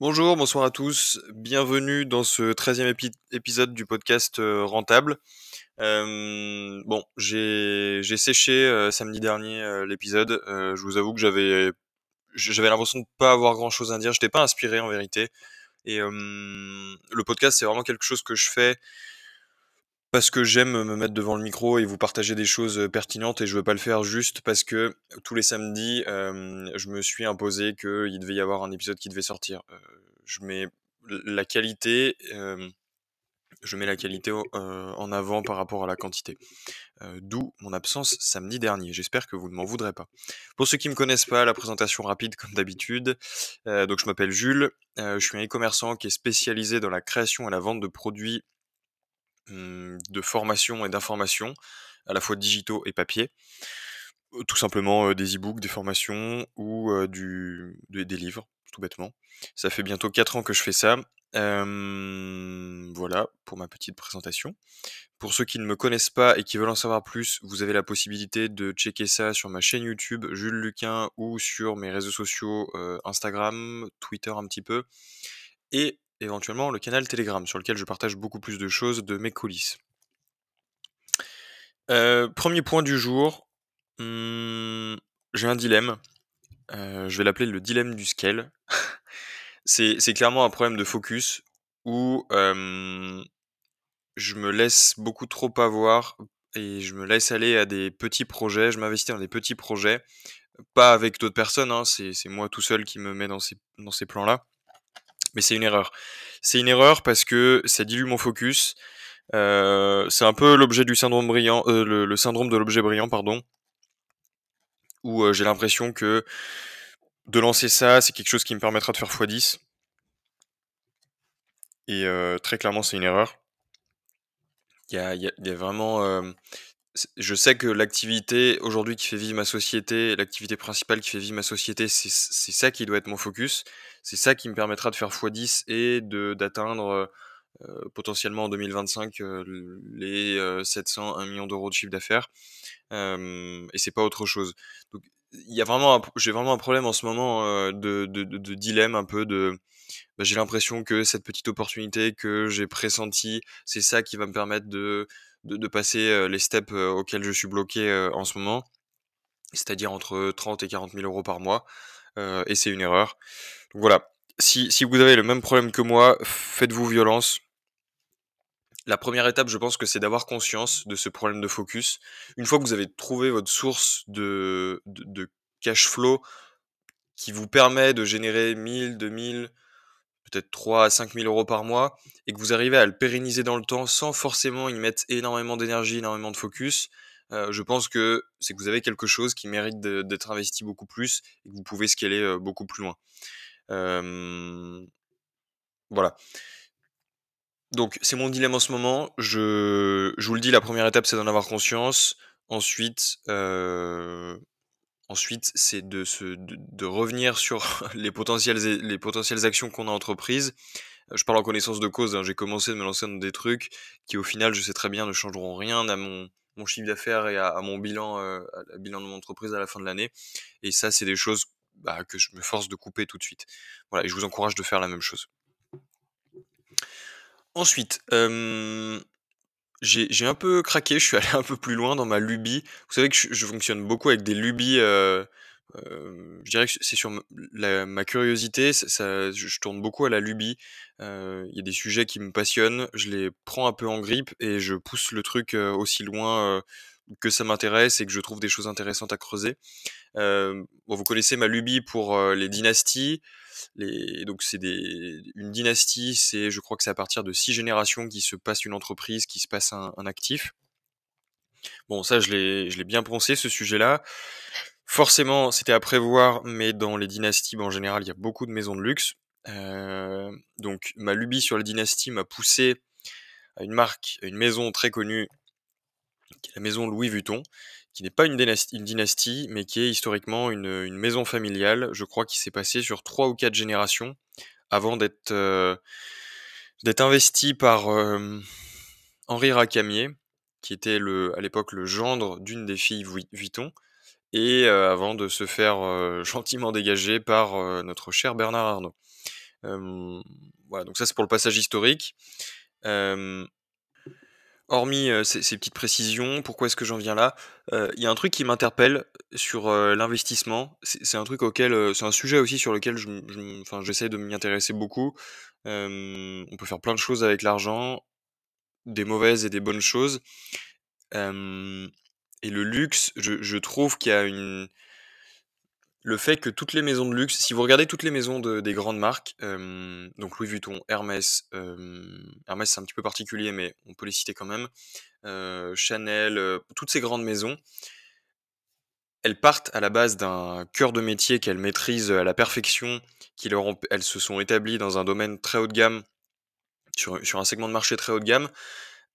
Bonjour, bonsoir à tous. Bienvenue dans ce 13e épisode du podcast euh, Rentable. Euh, bon, j'ai séché euh, samedi dernier l'épisode. je vous avoue que j'avais j'avais l'impression de pas avoir grand chose à dire. J'étais pas inspiré en vérité. Et le podcast, c'est vraiment quelque chose que je fais parce que j'aime me mettre devant le micro et vous partager des choses pertinentes et je veux pas le faire juste parce que tous les samedis, je me suis imposé qu'il devait y avoir un épisode qui devait sortir. je mets la qualité, je mets la qualité en avant par rapport à la quantité. D'où mon absence samedi dernier. J'espère que vous ne m'en voudrez pas. Pour ceux qui me connaissent pas, la présentation rapide comme d'habitude. donc je m'appelle Jules. je suis un e-commerçant qui est spécialisé dans la création et la vente de produits de formation et d'information, à la fois digitaux et papier. Tout simplement des e-books, des formations ou des livres, tout bêtement. Ça fait bientôt 4 ans que je fais ça. voilà pour ma petite présentation. Pour ceux qui ne me connaissent pas et qui veulent en savoir plus, vous avez la possibilité de checker ça sur ma chaîne YouTube Jules Luquin ou sur mes réseaux sociaux Instagram, Twitter un petit peu. Et éventuellement le canal Telegram, sur lequel je partage beaucoup plus de choses de mes coulisses. Euh, premier point du jour, hmm, j'ai un dilemme. Euh, je vais l'appeler le dilemme du scale. c'est clairement un problème de focus où je me laisse beaucoup trop avoir et je me laisse aller à des petits projets, je m'investis dans des petits projets, pas avec d'autres personnes, hein, c'est moi tout seul qui me mets dans ces, dans ces plans-là mais c'est une erreur. C'est une erreur parce que ça dilue mon focus. Euh, c'est un peu l'objet du syndrome brillant, euh, le, syndrome de l'objet brillant, pardon, où euh, j'ai l'impression que de lancer ça, c'est quelque chose qui me permettra de faire x10. Et très clairement, c'est une erreur. Il y a, y a, vraiment. je sais que l'activité aujourd'hui qui fait vivre ma société, l'activité principale qui fait vivre ma société, c'est ça qui doit être mon focus c'est ça qui me permettra de faire x10 et de d'atteindre euh, potentiellement en 2025 euh, les 700 1 million d'euros de chiffre d'affaires. Et c'est pas autre chose. Donc il y a vraiment j'ai vraiment un problème en ce moment de, de, de, dilemme un peu de bah, j'ai l'impression que cette petite opportunité que j'ai pressentie c'est ça qui va me permettre de de, passer les steps auxquels je suis bloqué en ce moment. C'est-à-dire entre 30 et 40 000 euros par mois et c'est une erreur donc voilà, si, si vous avez le même problème que moi, faites-vous violence. La première étape, je pense que c'est d'avoir conscience de ce problème de focus. Une fois que vous avez trouvé votre source de, de, cash flow qui vous permet de générer 1000, 2000, peut-être 3 à 5000 euros par mois, et que vous arrivez à le pérenniser dans le temps sans forcément y mettre énormément d'énergie, énormément de focus, euh, je pense que c'est que vous avez quelque chose qui mérite d'être investi beaucoup plus et que vous pouvez scaler euh, beaucoup plus loin voilà. Donc c'est mon dilemme en ce moment. Je, je vous le dis, la première étape c'est d'en avoir conscience. Ensuite, ensuite c'est de, de, revenir sur les potentielles, les actions qu'on a entreprises. Je parle en connaissance de cause. Hein. J'ai commencé de me lancer dans des trucs qui au final, je sais très bien, ne changeront rien à mon, mon chiffre d'affaires et à, mon bilan, euh, à, bilan de mon entreprise à la fin de l'année. Et ça, c'est des choses bah, que je me force de couper tout de suite. Voilà, et je vous encourage de faire la même chose. Ensuite, j'ai un peu craqué, je suis allé un peu plus loin dans ma lubie. Vous savez que je, fonctionne beaucoup avec des lubies. Euh, je dirais que c'est sur ma curiosité, ça, je, tourne beaucoup à la lubie. Il y a des sujets qui me passionnent, je les prends un peu en grippe et je pousse le truc aussi loin que ça m'intéresse et que je trouve des choses intéressantes à creuser. Euh, bon, vous connaissez ma lubie pour les dynasties. Les, donc c'est une dynastie, c'est, je crois que c'est à partir de six générations qui se passe une entreprise, qui se passe un, un actif. Bon, ça, je l'ai, je l'ai bien pensé ce sujet-là. Forcément, c'était à prévoir, mais dans les dynasties, en général, il y a beaucoup de maisons de luxe. Euh, donc, ma lubie sur les dynasties m'a poussé à une marque, à une maison très connue qui est la maison Louis Vuitton, qui n'est pas une dynastie, mais qui est historiquement une, maison familiale, je crois, qui s'est passée sur trois ou quatre générations avant d'être euh, investi par euh, Henri Racamier, qui était à l'époque le gendre d'une des filles Vuitton, et euh, avant de se faire gentiment dégager par notre cher Bernard Arnault. voilà, donc ça c'est pour le passage historique. hormis ces, petites précisions, pourquoi est-ce que j'en viens là? Il y a un truc qui m'interpelle sur l'investissement. C'est un truc auquel, c'est un sujet aussi sur lequel je, j'essaie de m'y intéresser beaucoup. on peut faire plein de choses avec l'argent, des mauvaises et des bonnes choses. Et le luxe, je, trouve qu'il y a une le fait que toutes les maisons de luxe, si vous regardez toutes les maisons de, des grandes marques, donc Louis Vuitton, Hermès, Hermès c'est un petit peu particulier, mais on peut les citer quand même, Chanel, toutes ces grandes maisons, elles partent à la base d'un cœur de métier qu'elles maîtrisent à la perfection, qui elles se sont établies dans un domaine très haut de gamme, sur un segment de marché très haut de gamme,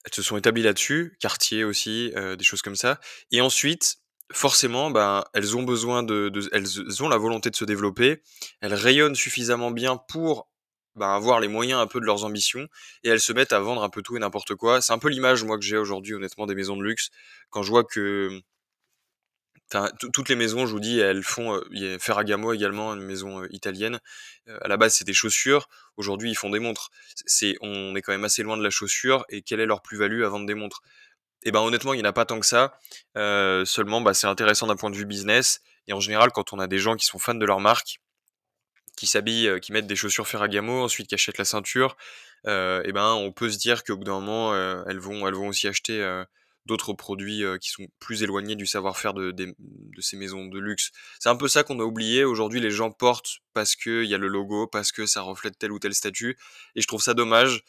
elles se sont établies là-dessus, Cartier aussi, des choses comme ça, et ensuite forcément, ben, elles ont besoin de, elles ont la volonté de se développer, elles rayonnent suffisamment bien pour ben, avoir les moyens un peu de leurs ambitions, et elles se mettent à vendre un peu tout et n'importe quoi. C'est un peu l'image, moi, que j'ai aujourd'hui, honnêtement, des maisons de luxe, quand je vois que toutes les maisons, je vous dis, elles font. Ferragamo également, une maison italienne. à la base, c'est des chaussures. Aujourd'hui, ils font des montres. C'est, on est quand même assez loin de la chaussure. Et quelle est leur plus-value à vendre des montres et ben honnêtement, il n'y en a pas tant que ça. Seulement, bah, c'est intéressant d'un point de vue business. Et en général, quand on a des gens qui sont fans de leur marque, qui s'habillent, qui mettent des chaussures Ferragamo, ensuite qui achètent la ceinture, et ben on peut se dire qu'au bout d'un moment, elles vont, elles vont aussi acheter d'autres produits qui sont plus éloignés du savoir-faire de, ces maisons de luxe. C'est un peu ça qu'on a oublié. Aujourd'hui, les gens portent parce qu'il y a le logo, parce que ça reflète tel ou tel statut. Et je trouve ça dommage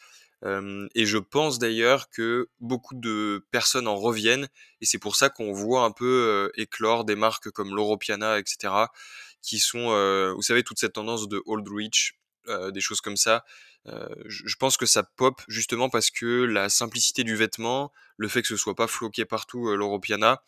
et je pense d'ailleurs que beaucoup de personnes en reviennent, et c'est pour ça qu'on voit un peu éclore des marques comme l'Europiana, etc., qui sont, vous savez, toute cette tendance de old rich, des choses comme ça. Je pense que ça pop justement parce que la simplicité du vêtement, le fait que ce soit pas floqué partout l'Europiana,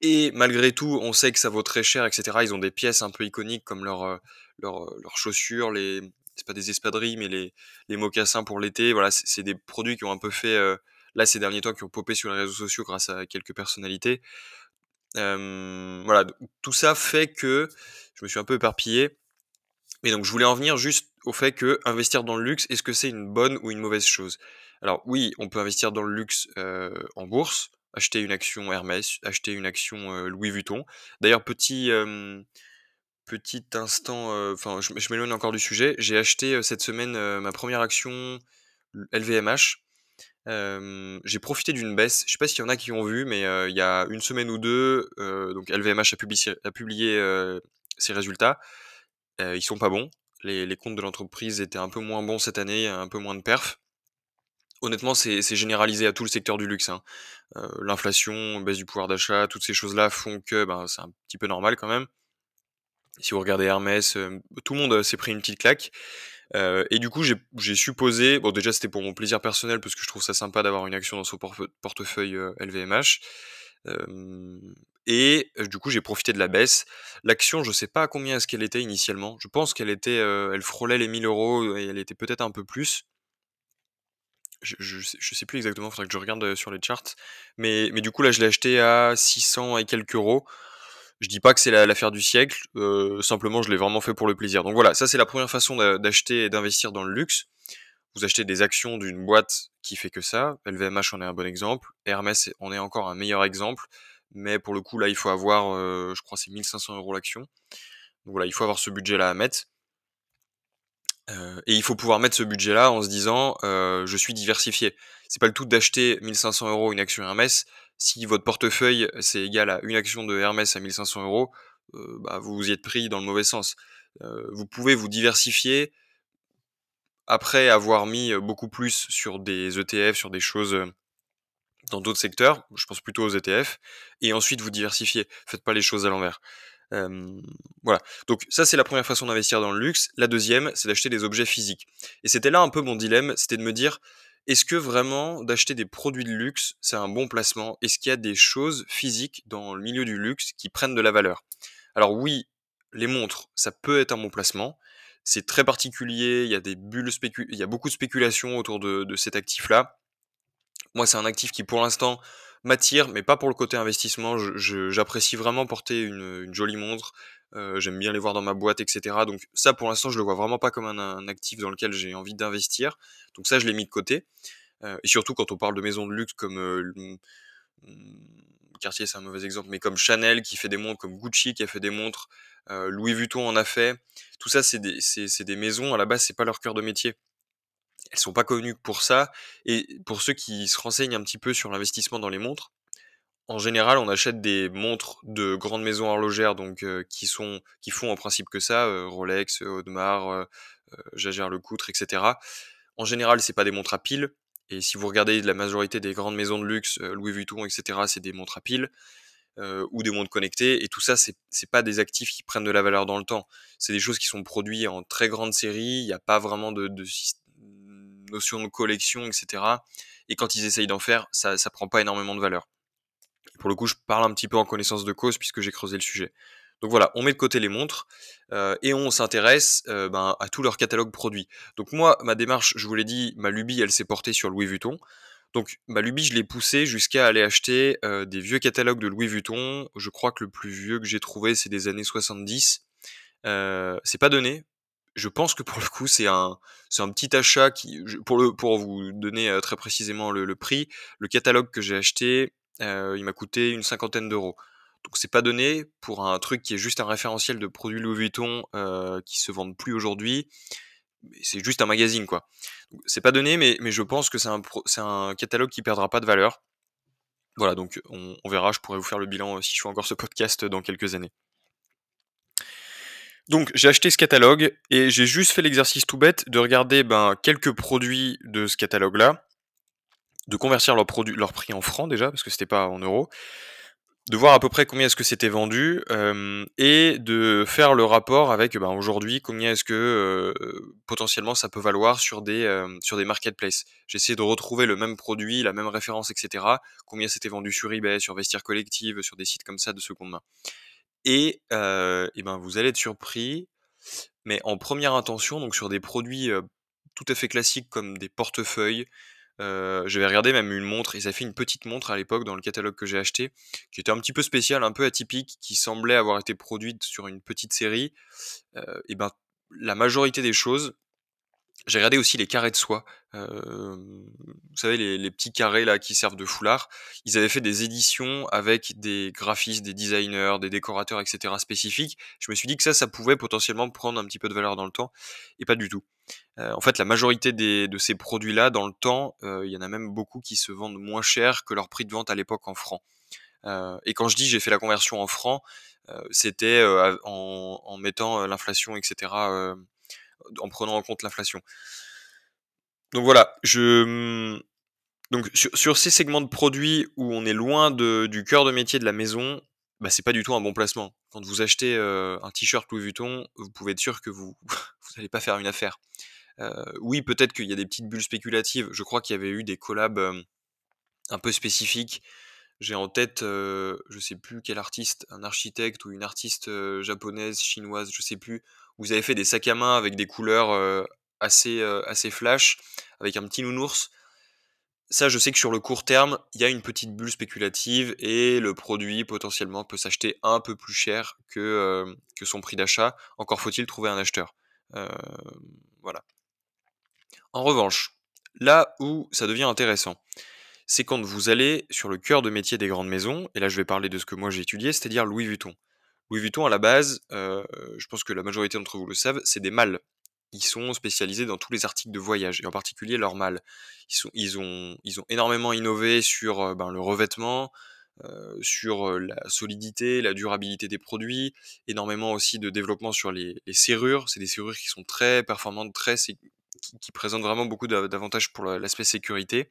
et malgré tout, on sait que ça vaut très cher, etc. Ils ont des pièces un peu iconiques comme leurs leurs chaussures, les, c'est pas des espadrilles, mais les, les mocassins pour l'été. Voilà, c'est des produits qui ont un peu fait, euh, là, ces derniers temps, qui ont popé sur les réseaux sociaux grâce à quelques personnalités. voilà, tout ça fait que je me suis un peu éparpillé. Mais donc, je voulais en venir juste au fait que investir dans le luxe, est-ce que c'est une bonne ou une mauvaise chose? Alors, oui, on peut investir dans le luxe euh, en bourse, acheter une action Hermès, acheter une action euh, Louis Vuitton. D'ailleurs, petit petit instant, enfin, je, m'éloigne encore du sujet. J'ai acheté cette semaine ma première action LVMH. j'ai profité d'une baisse. Je sais pas s'il y en a qui ont vu, mais il y a une semaine ou deux, donc LVMH a publié ses résultats. Ils sont pas bons. Les, comptes de l'entreprise étaient un peu moins bons cette année, un peu moins de perf. Honnêtement, c'est généralisé à tout le secteur du luxe. Hein. L'inflation, baisse du pouvoir d'achat, toutes ces choses-là font que ben, c'est un petit peu normal quand même. Si vous regardez Hermès, euh, tout le monde euh, s'est pris une petite claque. Euh, et du coup, j'ai supposé, bon déjà c'était pour mon plaisir personnel parce que je trouve ça sympa d'avoir une action dans son portefeuille LVMH. Et du coup, j'ai profité de la baisse. L'action, je sais pas à combien est-ce qu'elle était initialement. Je pense qu'elle était, elle frôlait les 1000 euros et elle était peut-être un peu plus. Je, je, sais plus exactement, faudrait que je regarde sur les charts. Mais, mais du coup, là, je l'ai acheté à 600 et quelques euros. Je dis pas que c'est l'affaire du siècle, euh, simplement je l'ai vraiment fait pour le plaisir. Donc voilà, ça c'est la première façon d'acheter et d'investir dans le luxe. Vous achetez des actions d'une boîte qui fait que ça. LVMH en est un bon exemple. Hermès en est encore un meilleur exemple. Mais pour le coup, là, il faut avoir, je crois, c'est 1500 euros l'action. Donc voilà, il faut avoir ce budget-là à mettre. Et il faut pouvoir mettre ce budget-là en se disant, je suis diversifié. C'est pas le tout d'acheter 1500 euros une action Hermès si votre portefeuille c'est égal à une action de Hermès à 1500 euros, bah, vous vous y êtes pris dans le mauvais sens. Vous pouvez vous diversifier après avoir mis beaucoup plus sur des ETF, sur des choses dans d'autres secteurs, je pense plutôt aux ETF, et ensuite vous diversifier. Faites pas les choses à l'envers. voilà. Donc ça c'est la première façon d'investir dans le luxe. La deuxième, c'est d'acheter des objets physiques. Et c'était là un peu mon dilemme, c'était de me dire, est-ce que vraiment d'acheter des produits de luxe, c'est un bon placement? Est-ce qu'il y a des choses physiques dans le milieu du luxe qui prennent de la valeur? Alors oui, les montres, ça peut être un bon placement. C'est très particulier, il y a des bulles il y a beaucoup de spéculation autour de, cet actif-là. Moi, c'est un actif qui pour l'instant m'attire, mais pas pour le côté investissement. J'apprécie vraiment porter une, jolie montre. j'aime bien les voir dans ma boîte, etc. Donc ça, pour l'instant, je le vois vraiment pas comme un, actif dans lequel j'ai envie d'investir. Donc ça, je l'ai mis de côté. et surtout quand on parle de maisons de luxe comme quartier, c'est un mauvais exemple, mais comme Chanel qui fait des montres, comme Gucci qui a fait des montres, Louis Vuitton en a fait. Tout ça, c'est des, des, maisons. À la base, c'est pas leur cœur de métier elles sont pas connues pour ça. Et pour ceux qui se renseignent un petit peu sur l'investissement dans les montres, en général, on achète des montres de grandes maisons horlogères, donc qui sont, qui font en principe que ça, Rolex, Audemars, euh, Lecoutre, etc. En général, c'est pas des montres à piles. Et si vous regardez la majorité des grandes maisons de luxe, Louis Vuitton, etc., c'est des montres à piles. ou des montres connectées. Et tout ça, c'est pas des actifs qui prennent de la valeur dans le temps. C'est des choses qui sont produites en très grande série. Il n'y a pas vraiment de, de, notion de collection, etc. Et quand ils essayent d'en faire, ça, ça prend pas énormément de valeur. pour le coup, je parle un petit peu en connaissance de cause puisque j'ai creusé le sujet. Donc voilà, on met de côté les montres euh, et on s'intéresse euh, ben, à tout leur catalogue produit. Donc moi, ma démarche, je vous l'ai dit, ma lubie, elle s'est portée sur Louis Vuitton. Donc ma lubie, je l'ai poussée jusqu'à aller acheter euh, des vieux catalogues de Louis Vuitton. Je crois que le plus vieux que j'ai trouvé, c'est des années 70. c'est pas donné je pense que pour le coup, c'est un, un petit achat qui, pour le, pour vous donner euh, très précisément le, prix, le catalogue que j'ai acheté, euh, il m'a coûté une cinquantaine d'euros. Donc c'est pas donné pour un truc qui est juste un référentiel de produits Louis Vuitton euh, qui se vendent plus aujourd'hui. C'est juste un magazine quoi. C'est pas donné, mais, mais je pense que c'est un, un catalogue qui perdra pas de valeur. Voilà, donc on, on verra. Je pourrais vous faire le bilan si je fais encore ce podcast dans quelques années. Donc j'ai acheté ce catalogue et j'ai juste fait l'exercice tout bête de regarder ben, quelques produits de ce catalogue-là, de convertir leur, prix en francs déjà, parce que c'était pas en euros, de voir à peu près combien est-ce que c'était vendu euh, et de faire le rapport avec ben, aujourd'hui combien est-ce que euh, potentiellement ça peut valoir sur des euh, sur des marketplaces. J'ai essayé de retrouver le même produit, la même référence, etc. Combien c'était vendu sur eBay, sur Vestiaire Collective, sur des sites comme ça de seconde main. Et, et ben, vous allez être surpris, mais en première intention, donc sur des produits tout à fait classiques comme des portefeuilles, euh, j'avais regardé même une montre, et ça fait une petite montre à l'époque dans le catalogue que j'ai acheté, qui était un petit peu spéciale, un peu atypique, qui semblait avoir été produite sur une petite série. et ben, la majorité des choses, j'ai regardé aussi les carrés de soie. Euh, vous savez, les, petits carrés là qui servent de foulard. Ils avaient fait des éditions avec des graphistes, des designers, des décorateurs, etc. spécifiques. Je me suis dit que ça, ça pouvait potentiellement prendre un petit peu de valeur dans le temps, et pas du tout. Euh, en fait, la majorité des, de ces produits-là, dans le temps, il y en a même beaucoup qui se vendent moins cher que leur prix de vente à l'époque en francs. et quand je dis j'ai fait la conversion en francs, c'était en, en, mettant l'inflation, etc en prenant en compte l'inflation. Donc voilà, je donc sur, ces segments de produits où on est loin de, du cœur de métier de la maison, bah, c'est pas du tout un bon placement. Quand vous achetez euh, un t-shirt Louis Vuitton, vous pouvez être sûr que vous vous n'allez pas faire une affaire. Euh, oui, peut-être qu'il y a des petites bulles spéculatives. Je crois qu'il y avait eu des collabs euh, un peu spécifiques. J'ai en tête, je sais plus quel artiste, un architecte ou une artiste japonaise, chinoise, je sais plus, vous avez fait des sacs à main avec des couleurs assez, assez flash, avec un petit nounours. Ça, je sais que sur le court terme, il y a une petite bulle spéculative et le produit potentiellement peut s'acheter un peu plus cher que, que son prix d'achat. Encore faut-il trouver un acheteur. voilà. En revanche, là où ça devient intéressant, c'est quand vous allez sur le cœur de métier des grandes maisons, et là je vais parler de ce que moi j'ai étudié, c'est-à-dire Louis Vuitton. Louis Vuitton, à la base, euh, je pense que la majorité d'entre vous le savent, c'est des mâles. Ils sont spécialisés dans tous les articles de voyage, et en particulier leurs mâles. Ils, ont, énormément innové sur euh, ben, le revêtement, euh, sur la solidité, la durabilité des produits, énormément aussi de développement sur les, serrures. C'est des serrures qui sont très performantes, très, qui, qui présentent vraiment beaucoup d'avantages pour l'aspect sécurité.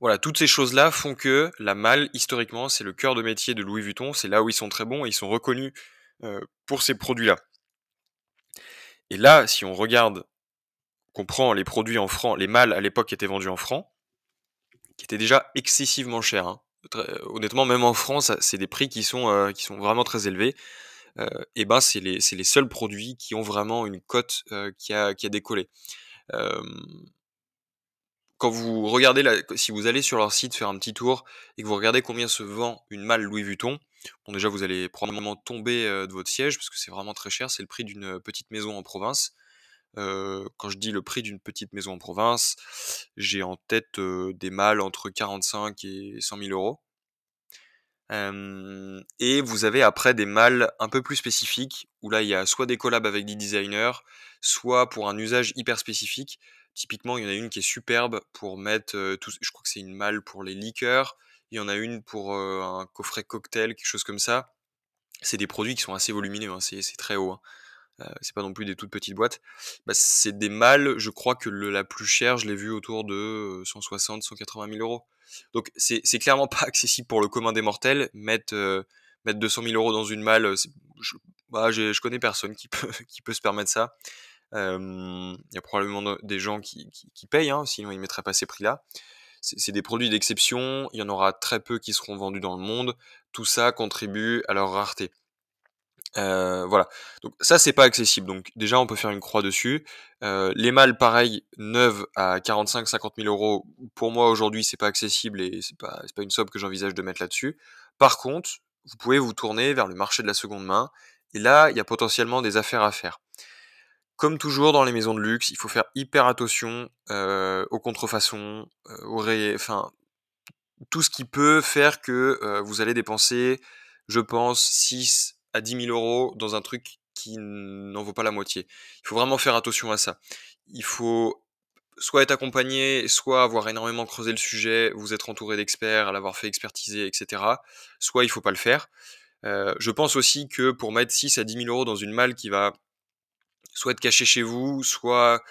Voilà, toutes ces choses-là font que la malle, historiquement, c'est le cœur de métier de Louis Vuitton, c'est là où ils sont très bons et ils sont reconnus euh, pour ces produits-là. Et là, si on regarde, qu'on prend les produits en francs, les malles à l'époque étaient vendus en francs, qui étaient déjà excessivement chers. Hein. honnêtement, même en France, c'est des prix qui sont, euh, qui sont vraiment très élevés. Euh, et ben, c'est les, les, seuls produits qui ont vraiment une cote qui, a, qui a décollé quand vous regardez, si vous allez sur leur site faire un petit tour et que vous regardez combien se vend une malle Louis Vuitton, Bon, déjà, vous allez probablement tomber de votre siège parce que c'est vraiment très cher. C'est le prix d'une petite maison en province. quand je dis le prix d'une petite maison en province, j'ai en tête des mâles entre 45 et 100 000 euros. Et vous avez après des mâles un peu plus spécifiques, où là il y a soit des collabs avec des designers, soit pour un usage hyper spécifique. Typiquement, il y en a une qui est superbe pour mettre tout, je crois que c'est une malle pour les liqueurs, il y en a une pour un coffret cocktail, quelque chose comme ça. C'est des produits qui sont assez volumineux, hein, c'est très haut. Hein. C'est pas non plus des toutes petites boîtes. Bah, c'est des malles, je crois que la plus chère, je l'ai vue autour de 160, 180 000 euros. Donc c'est clairement pas accessible pour le commun des mortels. Mettre, mettre 200 000 euros dans une malle, je, bah, je connais personne qui peut, se permettre ça. Il y a probablement des gens qui, qui, payent, hein, sinon ils ne mettraient pas ces prix-là. C'est des produits d'exception, il y en aura très peu qui seront vendus dans le monde. Tout ça contribue à leur rareté. Voilà. Donc ça c'est pas accessible. Donc déjà on peut faire une croix dessus. Les mâles pareil neuves à 45-50 000 euros. Pour moi aujourd'hui c'est pas accessible et c'est pas pas une somme que j'envisage de mettre là-dessus. Par contre vous pouvez vous tourner vers le marché de la seconde main et là il y a potentiellement des affaires à faire. Comme toujours dans les maisons de luxe, il faut faire hyper attention aux contrefaçons, aux ré... enfin tout ce qui peut faire que vous allez dépenser, je pense, 6 à 10 000 euros dans un truc qui n'en vaut pas la moitié. Il faut vraiment faire attention à ça. Il faut soit être accompagné, soit avoir énormément creusé le sujet, vous être entouré d'experts, l'avoir fait expertiser, etc. Soit il faut pas le faire. je pense aussi que pour mettre 6 à 10 000 euros dans une malle qui va soit être caché chez vous, soit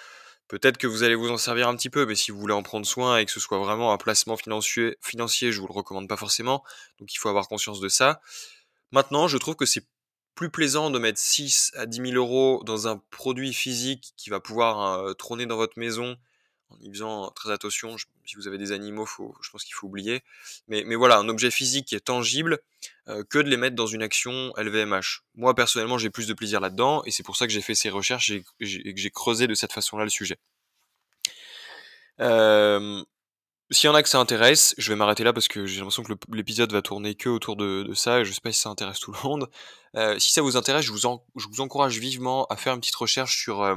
peut-être que vous allez vous en servir un petit peu, mais si vous voulez en prendre soin et que ce soit vraiment un placement financier, financier je vous le recommande pas forcément. Donc il faut avoir conscience de ça. Maintenant, je trouve que c'est plus plaisant de mettre 6 à 10 000 euros dans un produit physique qui va pouvoir euh, trôner dans votre maison en y faisant très attention. si vous avez des animaux, je pense qu'il faut oublier. Mais, voilà, un objet physique qui est tangible, euh, que de les mettre dans une action LVMH. Moi, personnellement, j'ai plus de plaisir là-dedans, et c'est pour ça que j'ai fait ces recherches et, que j'ai creusé de cette façon-là le sujet. Euh, s'il y en a que ça intéresse, je vais m'arrêter là parce que j'ai l'impression que l'épisode va tourner que autour de, ça et je sais pas si ça intéresse tout le monde. Euh, si ça vous intéresse, je vous, encourage vivement à faire une petite recherche sur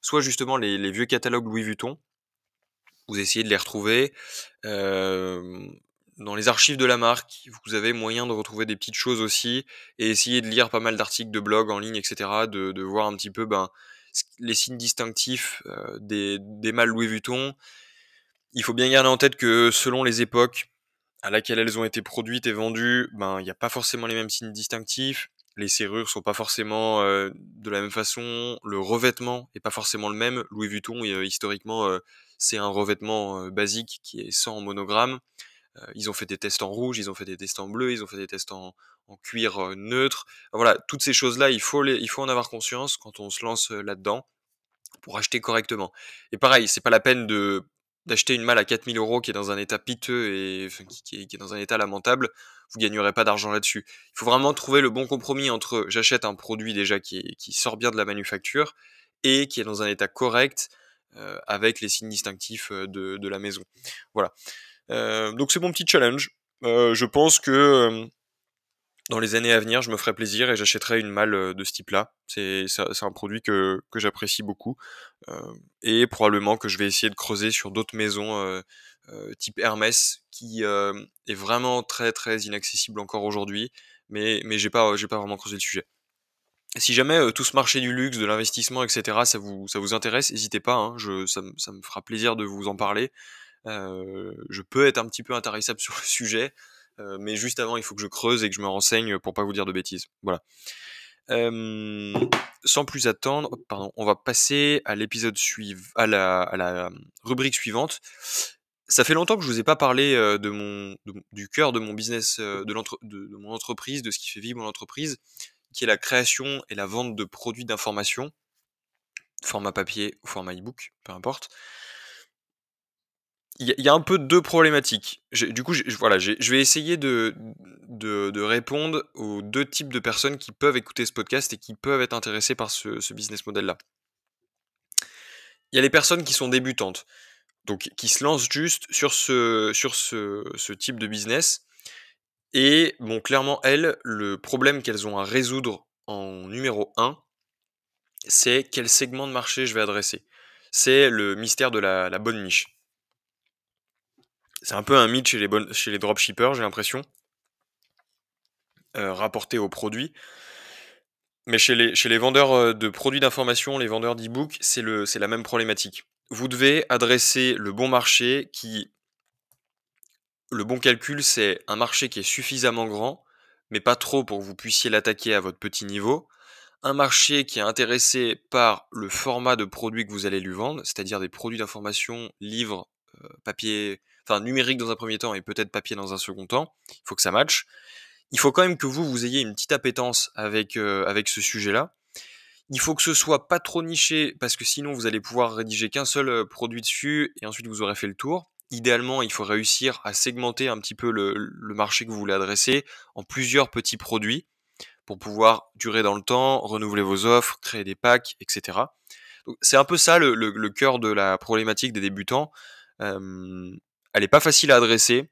soit justement les, vieux catalogues Louis Vuitton, vous essayez de les retrouver. dans les archives de la marque, vous avez moyen de retrouver des petites choses aussi, et essayer de lire pas mal d'articles de blog en ligne, etc., de, voir un petit peu ben, les signes distinctifs des, des mâles Louis Vuitton. Il faut bien garder en tête que selon les époques à laquelle elles ont été produites et vendues, ben il n'y a pas forcément les mêmes signes distinctifs. Les serrures sont pas forcément de la même façon, le revêtement est pas forcément le même. Louis Vuitton, historiquement, c'est un revêtement basique qui est sans monogramme. ils ont fait des tests en rouge, ils ont fait des tests en bleu, ils ont fait des tests en, cuir neutre. Voilà, toutes ces choses-là, il il faut en avoir conscience quand on se lance là-dedans pour acheter correctement. Et pareil, c'est pas la peine de d'acheter une malle à 4000 euros qui est dans un état piteux et qui, est, dans un état lamentable, vous gagnerez pas d'argent là-dessus. Il faut vraiment trouver le bon compromis entre j'achète un produit déjà qui, qui sort bien de la manufacture et qui est dans un état correct euh, avec les signes distinctifs euh, de, la maison. Voilà. Euh, donc c'est mon petit challenge. je pense que dans les années à venir, je me ferai plaisir et j'achèterai une malle de ce type-là. C'est un produit que, j'apprécie beaucoup et probablement que je vais essayer de creuser sur d'autres maisons type Hermès qui est vraiment très très inaccessible encore aujourd'hui, mais mais j'ai pas pas vraiment creusé le sujet. Si jamais euh, tout ce marché du luxe, de l'investissement, etc., ça vous, ça vous intéresse, n'hésitez pas, hein, je, ça, ça, me fera plaisir de vous en parler. Euh, je peux être un petit peu intarissable sur le sujet, euh, mais juste avant, il faut que je creuse et que je me renseigne pour pas vous dire de bêtises. Voilà. Sans plus attendre, pardon, on va passer à l'épisode suivant, à la, à la rubrique suivante. Ça fait longtemps que je vous ai pas parlé de mon, du cœur de mon business, de, de, de, mon entreprise, de ce qui fait vivre mon entreprise qui est la création et la vente de produits d'information, format papier ou format e-book, peu importe. Il y, a un peu deux problématiques. Du coup, voilà, je vais essayer de, répondre aux deux types de personnes qui peuvent écouter ce podcast et qui peuvent être intéressées par ce, business model-là. Il y a les personnes qui sont débutantes, donc qui se lancent juste sur ce type de business Et bon, clairement, elles, le problème qu'elles ont à résoudre en numéro 1, c'est quel segment de marché je vais adresser. C'est le mystère de la, bonne niche. C'est un peu un mythe chez les, chez les dropshippers, j'ai l'impression, euh, rapporté aux produits. Mais chez les, chez les vendeurs euh, de produits d'information, les vendeurs d'e-book, c'est la même problématique. Vous devez adresser le bon marché qui... Le bon calcul, c'est un marché qui est suffisamment grand, mais pas trop pour que vous puissiez l'attaquer à votre petit niveau. Un marché qui est intéressé par le format de produit que vous allez lui vendre, c'est-à-dire des produits d'information, livres, euh, papier, enfin numérique dans un premier temps et peut-être papier dans un second temps. Il faut que ça matche il faut quand même que vous, vous ayez une petite appétence avec, euh, ce sujet-là. Il faut que ce soit pas trop niché parce que sinon vous allez pouvoir rédiger qu'un seul euh, produit dessus et ensuite vous aurez fait le tour. Idéalement, il faut réussir à segmenter un petit peu le, marché que vous voulez adresser en plusieurs petits produits pour pouvoir durer dans le temps, renouveler vos offres, créer des packs, etc. c'est un peu ça le, cœur de la problématique des débutants. Elle n'est pas facile à adresser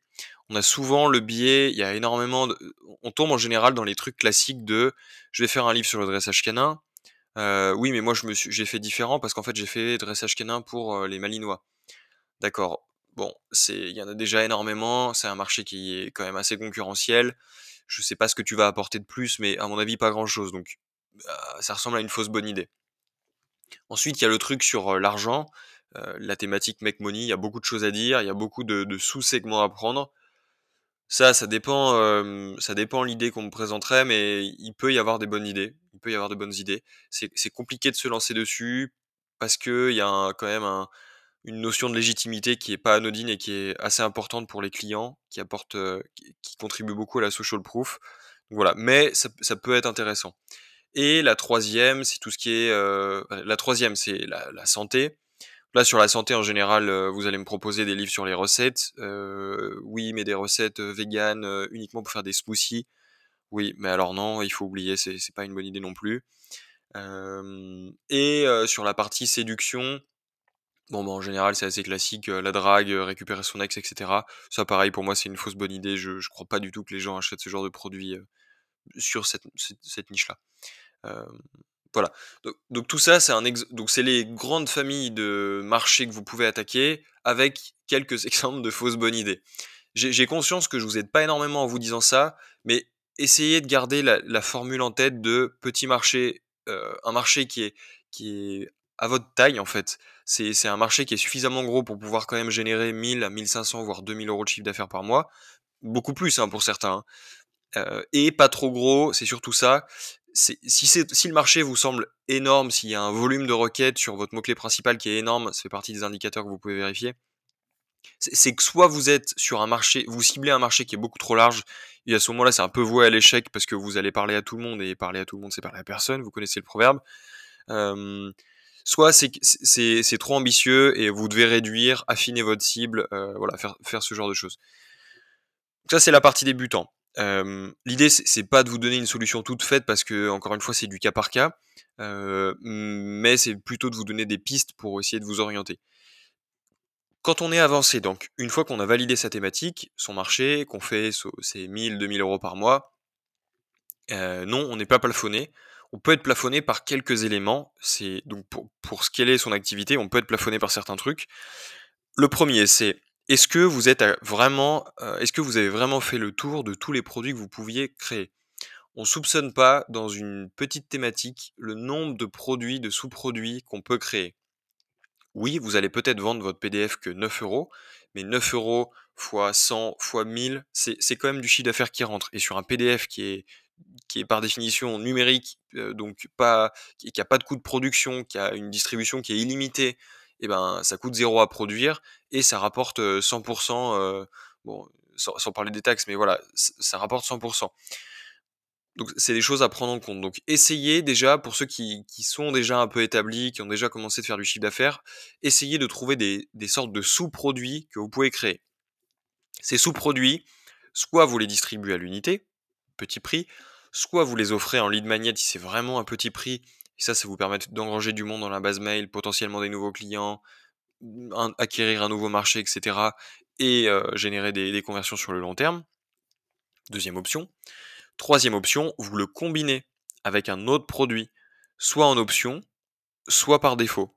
on a souvent le biais, il y a énormément de... On tombe en général dans les trucs classiques de je vais faire un livre sur le dressage canin. Euh, oui, mais moi je suis, j'ai fait différent parce qu'en fait j'ai fait dressage canin pour euh, les Malinois. D'accord. Bon, il y en a déjà énormément. C'est un marché qui est quand même assez concurrentiel. Je sais pas ce que tu vas apporter de plus, mais à mon avis pas grand chose. Donc, euh, ça ressemble à une fausse bonne idée. Ensuite, il y a le truc sur l'argent, la thématique make money. Il y a beaucoup de choses à dire. Il y a beaucoup de sous-segments à prendre. Ça, ça dépend, ça dépend l'idée qu'on me présenterait, mais il peut y avoir des bonnes idées. Il peut y avoir de bonnes idées. C'est compliqué de se lancer dessus parce qu'il y a quand même une notion de légitimité qui est pas anodine et qui est assez importante pour les clients, qui apporte, qui, contribue beaucoup à la social proof. voilà, mais ça, peut être intéressant. Et la troisième, c'est tout ce qui est, la troisième, c'est la santé. Là, sur la santé en général, euh, vous allez me proposer des livres sur les recettes. Euh, oui, mais des recettes euh, véganes uniquement pour faire des smoothies. Oui, mais alors non, il faut oublier, c'est, pas une bonne idée non plus. et sur la partie séduction, bon, bah, en général, c'est assez classique. la drague, récupérer son ex, etc. Ça, pareil, pour moi, c'est une fausse bonne idée. Je, je crois pas du tout que les gens achètent ce genre de produit sur cette niche-là. Voilà. Donc, tout ça, c'est un donc c'est les grandes familles de marchés que vous pouvez attaquer avec quelques exemples de fausses bonnes idées. J'ai conscience que je vous aide pas énormément en vous disant ça, mais essayez de garder la, formule en tête de petit marché, euh, un marché qui est qui est à votre taille en fait. C'est un marché qui est suffisamment gros pour pouvoir quand même générer 1000 à 1500 voire 2000 euros de chiffre d'affaires par mois, beaucoup plus hein, pour certains. Hein. Euh, et pas trop gros, c'est surtout ça si, le marché vous semble énorme, s'il y a un volume de requêtes sur votre mot-clé principal qui est énorme, ça fait partie des indicateurs que vous pouvez vérifier. C'est que soit vous êtes sur un marché, vous ciblez un marché qui est beaucoup trop large, et à ce moment-là, c'est un peu voué à l'échec parce que vous allez parler à tout le monde, et parler à tout le monde, c'est parler à personne, vous connaissez le proverbe. Soit c'est trop ambitieux et vous devez réduire, affiner votre cible, euh, voilà, faire, faire ce genre de choses. ça, c'est la partie débutant. L'idée, c'est pas de vous donner une solution toute faite parce que, encore une fois, c'est du cas par cas, mais c'est plutôt de vous donner des pistes pour essayer de vous orienter. Quand on est avancé, donc, une fois qu'on a validé sa thématique, son marché, qu'on fait ses 1000, 2000 euros par mois, non, on n'est pas plafonné. On peut être plafonné par quelques éléments. C'est donc pour, pour scaler son activité, on peut être plafonné par certains trucs. Le premier, c'est est-ce que vous êtes vraiment, euh, est-ce que vous avez vraiment fait le tour de tous les produits que vous pouviez créer? On soupçonne pas dans une petite thématique le nombre de produits, de sous-produits qu'on peut créer. Oui, vous allez peut-être vendre votre PDF que 9 euros, mais 9 euros fois 100 fois 1000, c'est quand même du chiffre d'affaires qui rentre. Et sur un PDF qui est qui est par définition numérique, euh, donc pas, qui n'a pas de coût de production, qui a une distribution qui est illimitée, et ben ça coûte zéro à produire et ça rapporte 100%, bon, sans, parler des taxes, mais voilà, ça rapporte 100%. Donc c'est des choses à prendre en compte. Donc essayez déjà, pour ceux qui, sont déjà un peu établis, qui ont déjà commencé à faire du chiffre d'affaires, essayez de trouver des, des sortes de sous-produits que vous pouvez créer. Ces sous-produits, soit vous les distribuez à l'unité, petit prix, soit vous les offrez en lead magnet si c'est vraiment un petit prix ça, ça vous permet d'engranger du monde dans la base mail, potentiellement des nouveaux clients, acquérir un nouveau marché, etc. et générer des, conversions sur le long terme. Deuxième option. Troisième option, vous le combinez avec un autre produit, soit en option, soit par défaut.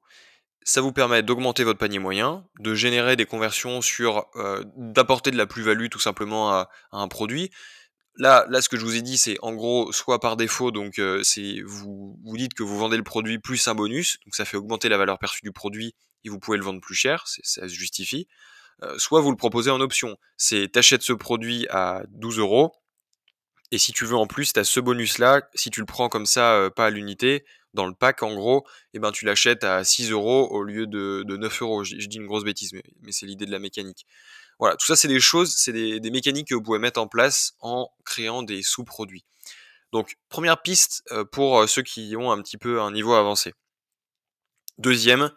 Ça vous permet d'augmenter votre panier moyen, de générer des conversions sur, d'apporter de la plus-value tout simplement à, un produit. Là, là, ce que je vous ai dit, c'est en gros soit par défaut, donc euh, c'est vous vous dites que vous vendez le produit plus un bonus, donc ça fait augmenter la valeur perçue du produit et vous pouvez le vendre plus cher, ça se justifie. Euh, soit vous le proposez en option, c'est t'achètes ce produit à 12 euros, et si tu veux en plus, tu as ce bonus-là, si tu le prends comme ça, euh, pas à l'unité, dans le pack en gros, eh ben tu l'achètes à 6 euros au lieu de, 9 euros. Je, dis une grosse bêtise, mais, c'est l'idée de la mécanique. Voilà, tout ça c'est des choses, c'est des, des, mécaniques que vous pouvez mettre en place en créant des sous-produits. Donc première piste euh, pour euh, ceux qui ont un petit peu un niveau avancé. Deuxième,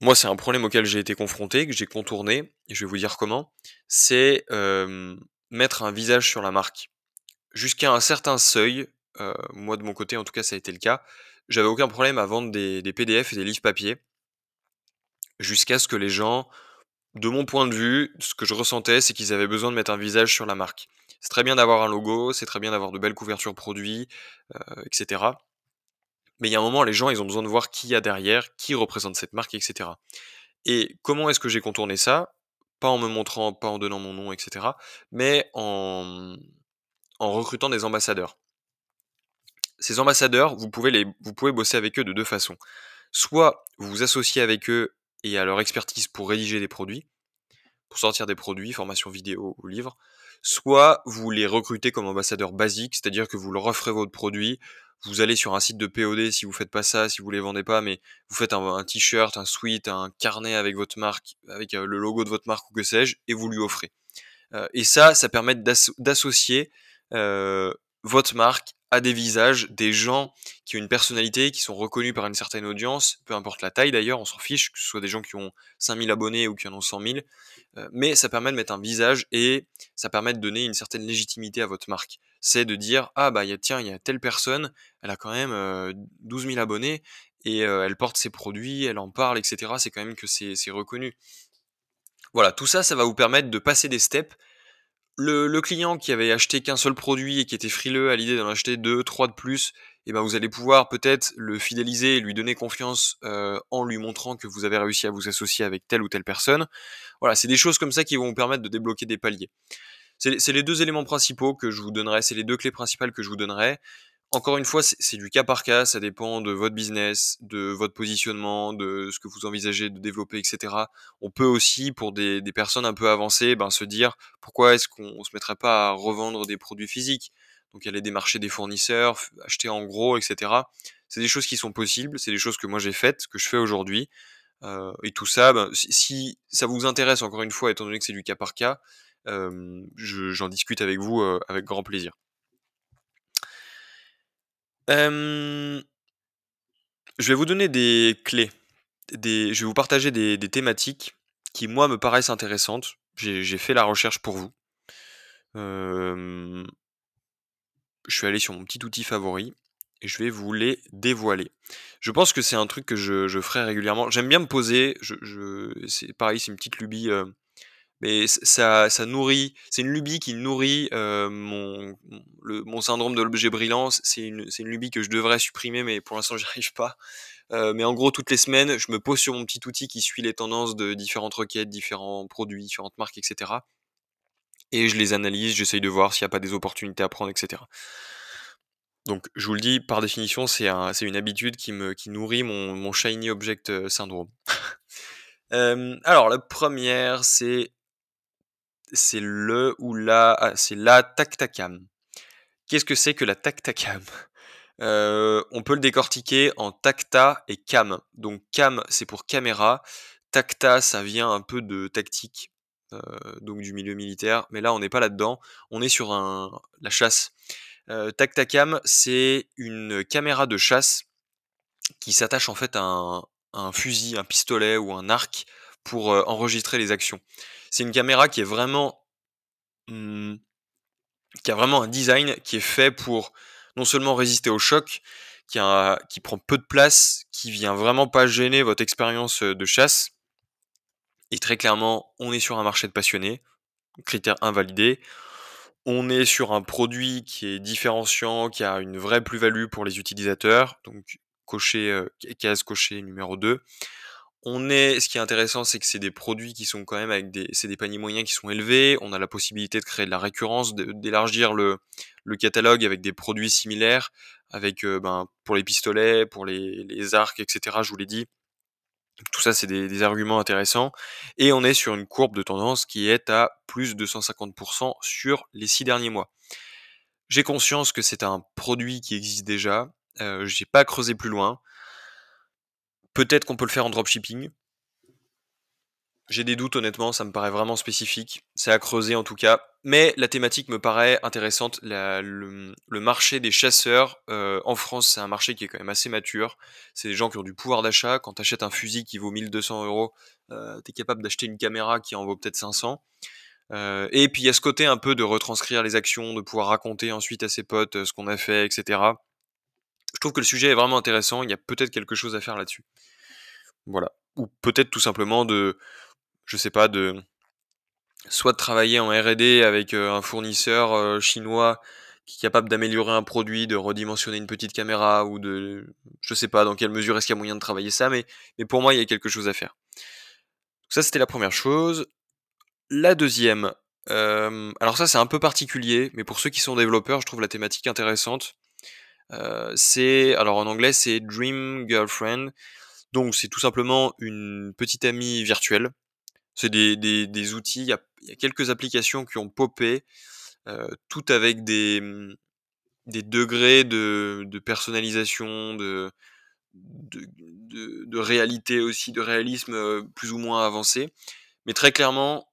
moi c'est un problème auquel j'ai été confronté, que j'ai contourné, et je vais vous dire comment, c'est mettre un visage sur la marque jusqu'à un certain seuil, euh, moi de mon côté en tout cas ça a été le cas, j'avais aucun problème à vendre des, PDF et des livres papier, jusqu'à ce que les gens, de mon point de vue, ce que je ressentais, c'est qu'ils avaient besoin de mettre un visage sur la marque. C'est très bien d'avoir un logo, c'est très bien d'avoir de belles couvertures produits, euh, etc. Mais il y a un moment, les gens, ils ont besoin de voir qui y a derrière, qui représente cette marque, etc. Et comment est-ce que j'ai contourné ça? Pas en me montrant, pas en donnant mon nom, etc. Mais en, en recrutant des ambassadeurs. Ces ambassadeurs, vous pouvez, les, vous pouvez bosser avec eux de deux façons. Soit vous vous associez avec eux et à leur expertise pour rédiger des produits, pour sortir des produits, formation vidéo ou livres, soit vous les recrutez comme ambassadeurs basiques, c'est-à-dire que vous leur offrez votre produit, vous allez sur un site de POD si vous faites pas ça, si vous les vendez pas, mais vous faites un, t-shirt, un sweat, un carnet avec votre marque, avec euh, le logo de votre marque ou que sais-je, et vous lui offrez. Euh, et ça, ça permet d'associer euh, votre marque a des visages, des gens qui ont une personnalité, qui sont reconnus par une certaine audience, peu importe la taille d'ailleurs, on s'en fiche, que ce soit des gens qui ont 5000 abonnés ou qui en ont 100 000, euh, mais ça permet de mettre un visage et ça permet de donner une certaine légitimité à votre marque. C'est de dire, ah bah y a, tiens, il y a telle personne, elle a quand même euh, 12 000 abonnés et euh, elle porte ses produits, elle en parle, etc. C'est quand même que c'est reconnu. Voilà, tout ça, ça va vous permettre de passer des steps le, client qui avait acheté qu'un seul produit et qui était frileux à l'idée d'en acheter deux, trois de plus, et eh ben vous allez pouvoir peut-être le fidéliser et lui donner confiance euh, en lui montrant que vous avez réussi à vous associer avec telle ou telle personne. Voilà, c'est des choses comme ça qui vont vous permettre de débloquer des paliers. C'est les deux éléments principaux que je vous donnerai, c'est les deux clés principales que je vous donnerai. Encore une fois, c'est du cas par cas, ça dépend de votre business, de votre positionnement, de ce que vous envisagez de développer, etc. On peut aussi, pour des, personnes un peu avancées, ben, se dire pourquoi est-ce qu'on se mettrait pas à revendre des produits physiques? Donc aller démarcher des fournisseurs, acheter en gros, etc. C'est des choses qui sont possibles, c'est des choses que moi j'ai faites, que je fais aujourd'hui. Euh, et tout ça, ben, si, ça vous intéresse, encore une fois, étant donné que c'est du cas par cas, euh, j'en discute avec vous euh, avec grand plaisir. Je vais vous donner des clés. Des, je vais vous partager des, thématiques qui, moi, me paraissent intéressantes. J'ai fait la recherche pour vous. je suis allé sur mon petit outil favori et je vais vous les dévoiler. Je pense que c'est un truc que je, ferai régulièrement. J'aime bien me poser. Je, c'est pareil, c'est une petite lubie mais ça, ça nourrit, c'est une lubie qui nourrit mon, syndrome de l'objet brillant. C'est une, une lubie que je devrais supprimer, mais pour l'instant, j'y arrive pas. Mais en gros, toutes les semaines, je me pose sur mon petit outil qui suit les tendances de différentes requêtes, différents produits, différentes marques, etc. Et je les analyse, j'essaye de voir s'il n'y a pas des opportunités à prendre, etc. Donc, je vous le dis, par définition, c'est un, une habitude qui me qui nourrit mon, shiny object syndrome. alors, la première, c'est c'est le ou la, ah, c'est la tactacam. Qu'est-ce que c'est que la tactacam? Euh, On peut le décortiquer en tacta et cam. Donc cam, c'est pour caméra. Tacta, ça vient un peu de tactique, euh, donc du milieu militaire. Mais là, on n'est pas là-dedans. On est sur un, la chasse. Euh, tactacam, c'est une caméra de chasse qui s'attache en fait à un, un, fusil, un pistolet ou un arc pour enregistrer les actions. C'est une caméra qui est vraiment, mmh, a vraiment un design qui est fait pour non seulement résister au choc, qui, prend peu de place, qui vient vraiment pas gêner votre expérience de chasse. Et très clairement, on est sur un marché de passionnés, critère invalidé. On est sur un produit qui est différenciant, qui a une vraie plus-value pour les utilisateurs, donc cocher, case cochée numéro 2. On est, ce qui est intéressant, c'est que c'est des produits qui sont quand même avec des, c'est des paniers moyens qui sont élevés. On a la possibilité de créer de la récurrence, d'élargir le, catalogue avec des produits similaires, avec euh, ben, pour les pistolets, pour les, les arcs, etc. Je vous l'ai dit. Tout ça, c'est des, arguments intéressants. Et on est sur une courbe de tendance qui est à plus de 150% sur les six derniers mois. J'ai conscience que c'est un produit qui existe déjà. Euh, J'ai pas creusé plus loin. Peut-être qu'on peut le faire en dropshipping. J'ai des doutes honnêtement, ça me paraît vraiment spécifique. C'est à creuser en tout cas. Mais la thématique me paraît intéressante. le, marché des chasseurs euh, en France, c'est un marché qui est quand même assez mature. C'est des gens qui ont du pouvoir d'achat. Quand tu achètes un fusil qui vaut 1200 euros, euh, tu es capable d'acheter une caméra qui en vaut peut-être 500. Euh, et puis il y a ce côté un peu de retranscrire les actions, de pouvoir raconter ensuite à ses potes ce qu'on a fait, etc. Je trouve que le sujet est vraiment intéressant. Il y a peut-être quelque chose à faire là-dessus. Voilà. Ou peut-être tout simplement de je sais pas, de soit de travailler en R&D avec euh, un fournisseur euh, chinois qui est capable d'améliorer un produit, de redimensionner une petite caméra ou de, je sais pas dans quelle mesure est-ce qu'il y a moyen de travailler ça, mais mais pour moi il y a quelque chose à faire. ça c'était la première chose. La deuxième, euh, alors ça c'est un peu particulier, mais pour ceux qui sont développeurs, je trouve la thématique intéressante. C'est, alors en anglais c'est Dream Girlfriend, donc c'est tout simplement une petite amie virtuelle c'est des, des, outils, il y, a, quelques applications qui ont popé, euh, tout avec des, mmh, des degrés de, de personnalisation, de, de, réalité aussi, de réalisme euh, plus ou moins avancé. Mais très clairement,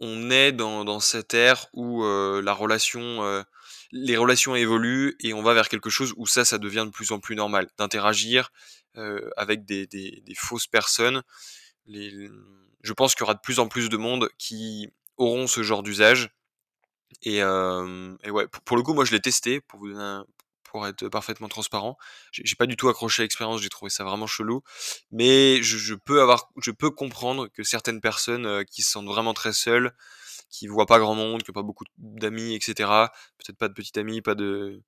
on est dans, dans cette ère où euh, la relation, les relations évoluent et on va vers quelque chose où ça, ça devient de plus en plus normal, d'interagir avec des, des, fausses personnes. Je pense qu'il y aura de plus en plus de monde qui auront ce genre d'usage. Et, ouais, pour, le coup, moi je l'ai testé pour vous pour être parfaitement transparent. J'ai pas du tout accroché à l'expérience, j'ai trouvé ça vraiment chelou. Mais je, peux avoir, je peux comprendre que certaines personnes qui se sentent vraiment très seules, qui voient pas grand monde, qui n'ont pas beaucoup d'amis, etc. Peut-être pas de petits amis, pas de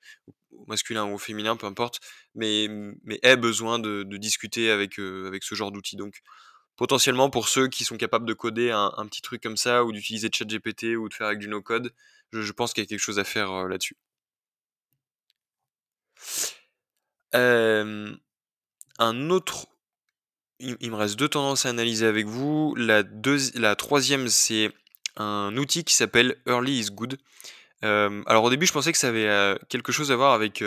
masculin ou féminin, peu importe, mais, mais aient besoin de, discuter avec, avec ce genre d'outils. Donc potentiellement pour ceux qui sont capables de coder un, petit truc comme ça ou d'utiliser ChatGPT ou de faire avec du no-code, je, pense qu'il y a quelque chose à faire euh, là-dessus. un autre, il, me reste deux tendances à analyser avec vous. La, la troisième, c'est un outil qui s'appelle Early is Good. alors au début, je pensais que ça avait euh, quelque chose à voir avec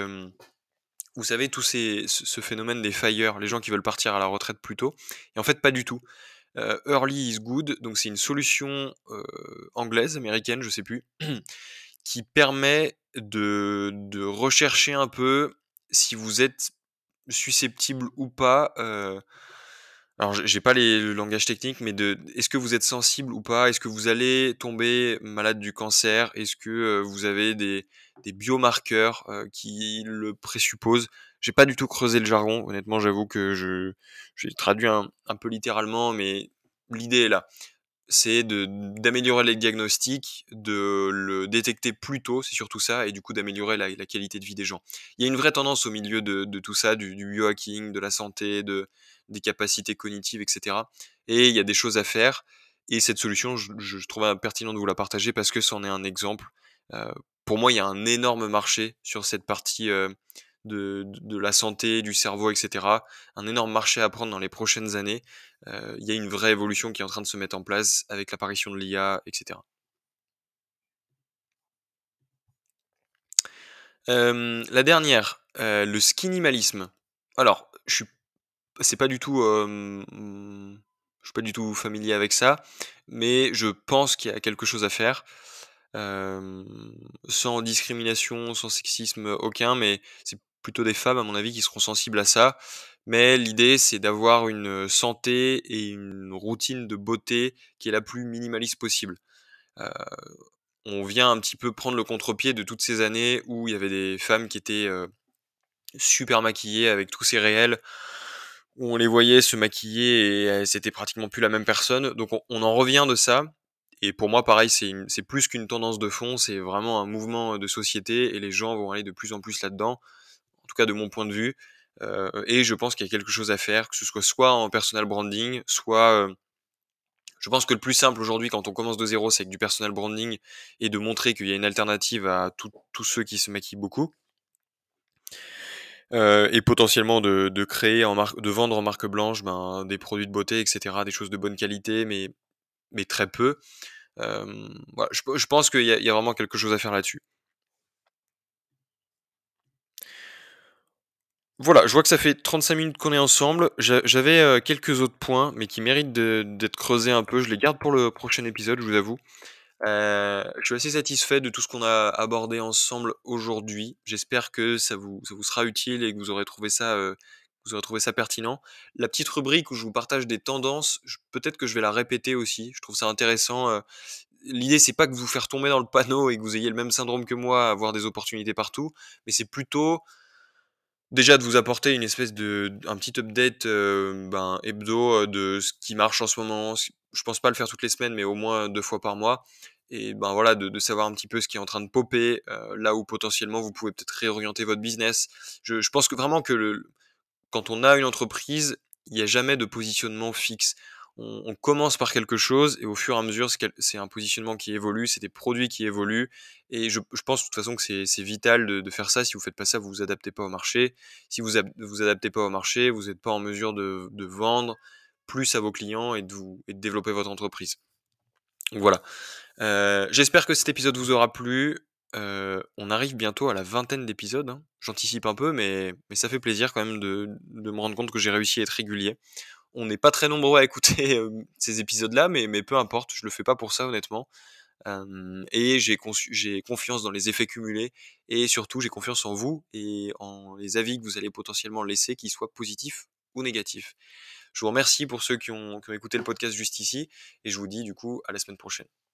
vous savez, tout ces, ce phénomène des fires, les gens qui veulent partir à la retraite plus tôt. Et en fait, pas du tout. Euh, early is good, donc c'est une solution euh, anglaise, américaine, je sais plus, qui permet de, rechercher un peu si vous êtes susceptible ou pas euh, alors j'ai pas les, le langage technique, mais de est-ce que vous êtes sensible ou pas? Est-ce que vous allez tomber malade du cancer? Est-ce que euh, vous avez des, biomarqueurs euh, qui le présupposent? J'ai pas du tout creusé le jargon. Honnêtement, j'avoue que je j'ai traduit un, peu littéralement, mais l'idée est là. C'est d'améliorer les diagnostics, de le détecter plus tôt, c'est surtout ça, et du coup d'améliorer la, qualité de vie des gens. Il y a une vraie tendance au milieu de, tout ça, du, biohacking, de la santé, de, des capacités cognitives, etc. Et il y a des choses à faire. Et cette solution, je, je trouve pertinent de vous la partager parce que c'en est un exemple. Euh, pour moi, il y a un énorme marché sur cette partie euh, de, la santé, du cerveau, etc. Un énorme marché à prendre dans les prochaines années. Euh, il y a une vraie évolution qui est en train de se mettre en place avec l'apparition de l'IA, etc. la dernière, le skinimalisme. Alors, je suis c'est pas du tout, je suis pas du tout familier avec ça, mais je pense qu'il y a quelque chose à faire. sans discrimination, sans sexisme aucun, mais c'est plutôt des femmes, à mon avis, qui seront sensibles à ça. Mais l'idée, c'est d'avoir une santé et une routine de beauté qui est la plus minimaliste possible. on vient un petit peu prendre le contre-pied de toutes ces années où il y avait des femmes qui étaient super maquillées avec tous ces réels où on les voyait se maquiller et c'était pratiquement plus la même personne. Donc on, en revient de ça. et pour moi, pareil, c'est c'est plus qu'une tendance de fond, c'est vraiment un mouvement de société et les gens vont aller de plus en plus là-dedans, en tout cas de mon point de vue. Euh, et je pense qu'il y a quelque chose à faire, que ce soit soit en personal branding, soit euh, je pense que le plus simple aujourd'hui quand on commence de zéro, c'est avec du personal branding et de montrer qu'il y a une alternative à tous ceux qui se maquillent beaucoup. Euh, et potentiellement de, créer en marque, de vendre en marque blanche ben, des produits de beauté, etc., des choses de bonne qualité, mais, très peu. Je, pense qu'il y, a vraiment quelque chose à faire là-dessus. Voilà, je vois que ça fait 35 minutes qu'on est ensemble. J'avais euh, quelques autres points, mais qui méritent d'être creusés un peu. Je les garde pour le prochain épisode, je vous avoue. Euh, je suis assez satisfait de tout ce qu'on a abordé ensemble aujourd'hui. J'espère que ça vous, sera utile et que vous aurez trouvé ça, euh, vous aurez trouvé ça pertinent. La petite rubrique où je vous partage des tendances, peut-être que je vais la répéter aussi. Je trouve ça intéressant. Euh. L'idée, c'est pas que vous faire tomber dans le panneau et que vous ayez le même syndrome que moi, avoir des opportunités partout, mais c'est plutôt déjà de vous apporter une espèce de un petit update euh, ben, hebdo euh, de ce qui marche en ce moment. Je pense pas le faire toutes les semaines, mais au moins deux fois par mois. Et ben voilà, de, savoir un petit peu ce qui est en train de popper, euh, là où potentiellement vous pouvez peut-être réorienter votre business. Je, pense que vraiment que quand on a une entreprise, il n'y a jamais de positionnement fixe on, commence par quelque chose et au fur et à mesure, c'est un positionnement qui évolue, c'est des produits qui évoluent. Et je, pense de toute façon que c'est vital de, faire ça. Si vous faites pas ça, vous vous adaptez pas au marché. Si vous vous adaptez pas au marché, vous n'êtes pas en mesure de, vendre plus à vos clients et de, développer votre entreprise. Voilà. Euh, j'espère que cet épisode vous aura plu. Euh, on arrive bientôt à la vingtaine d'épisodes. Hein. J'anticipe un peu, mais, ça fait plaisir quand même de me rendre compte que j'ai réussi à être régulier. On n'est pas très nombreux à écouter ces épisodes-là, mais, mais peu importe, je le fais pas pour ça honnêtement. et j'ai, confiance dans les effets cumulés et surtout j'ai confiance en vous et en les avis que vous allez potentiellement laisser, qu'ils soient positifs ou négatifs. Je vous remercie pour ceux qui ont écouté le podcast juste ici et je vous dis du coup à la semaine prochaine.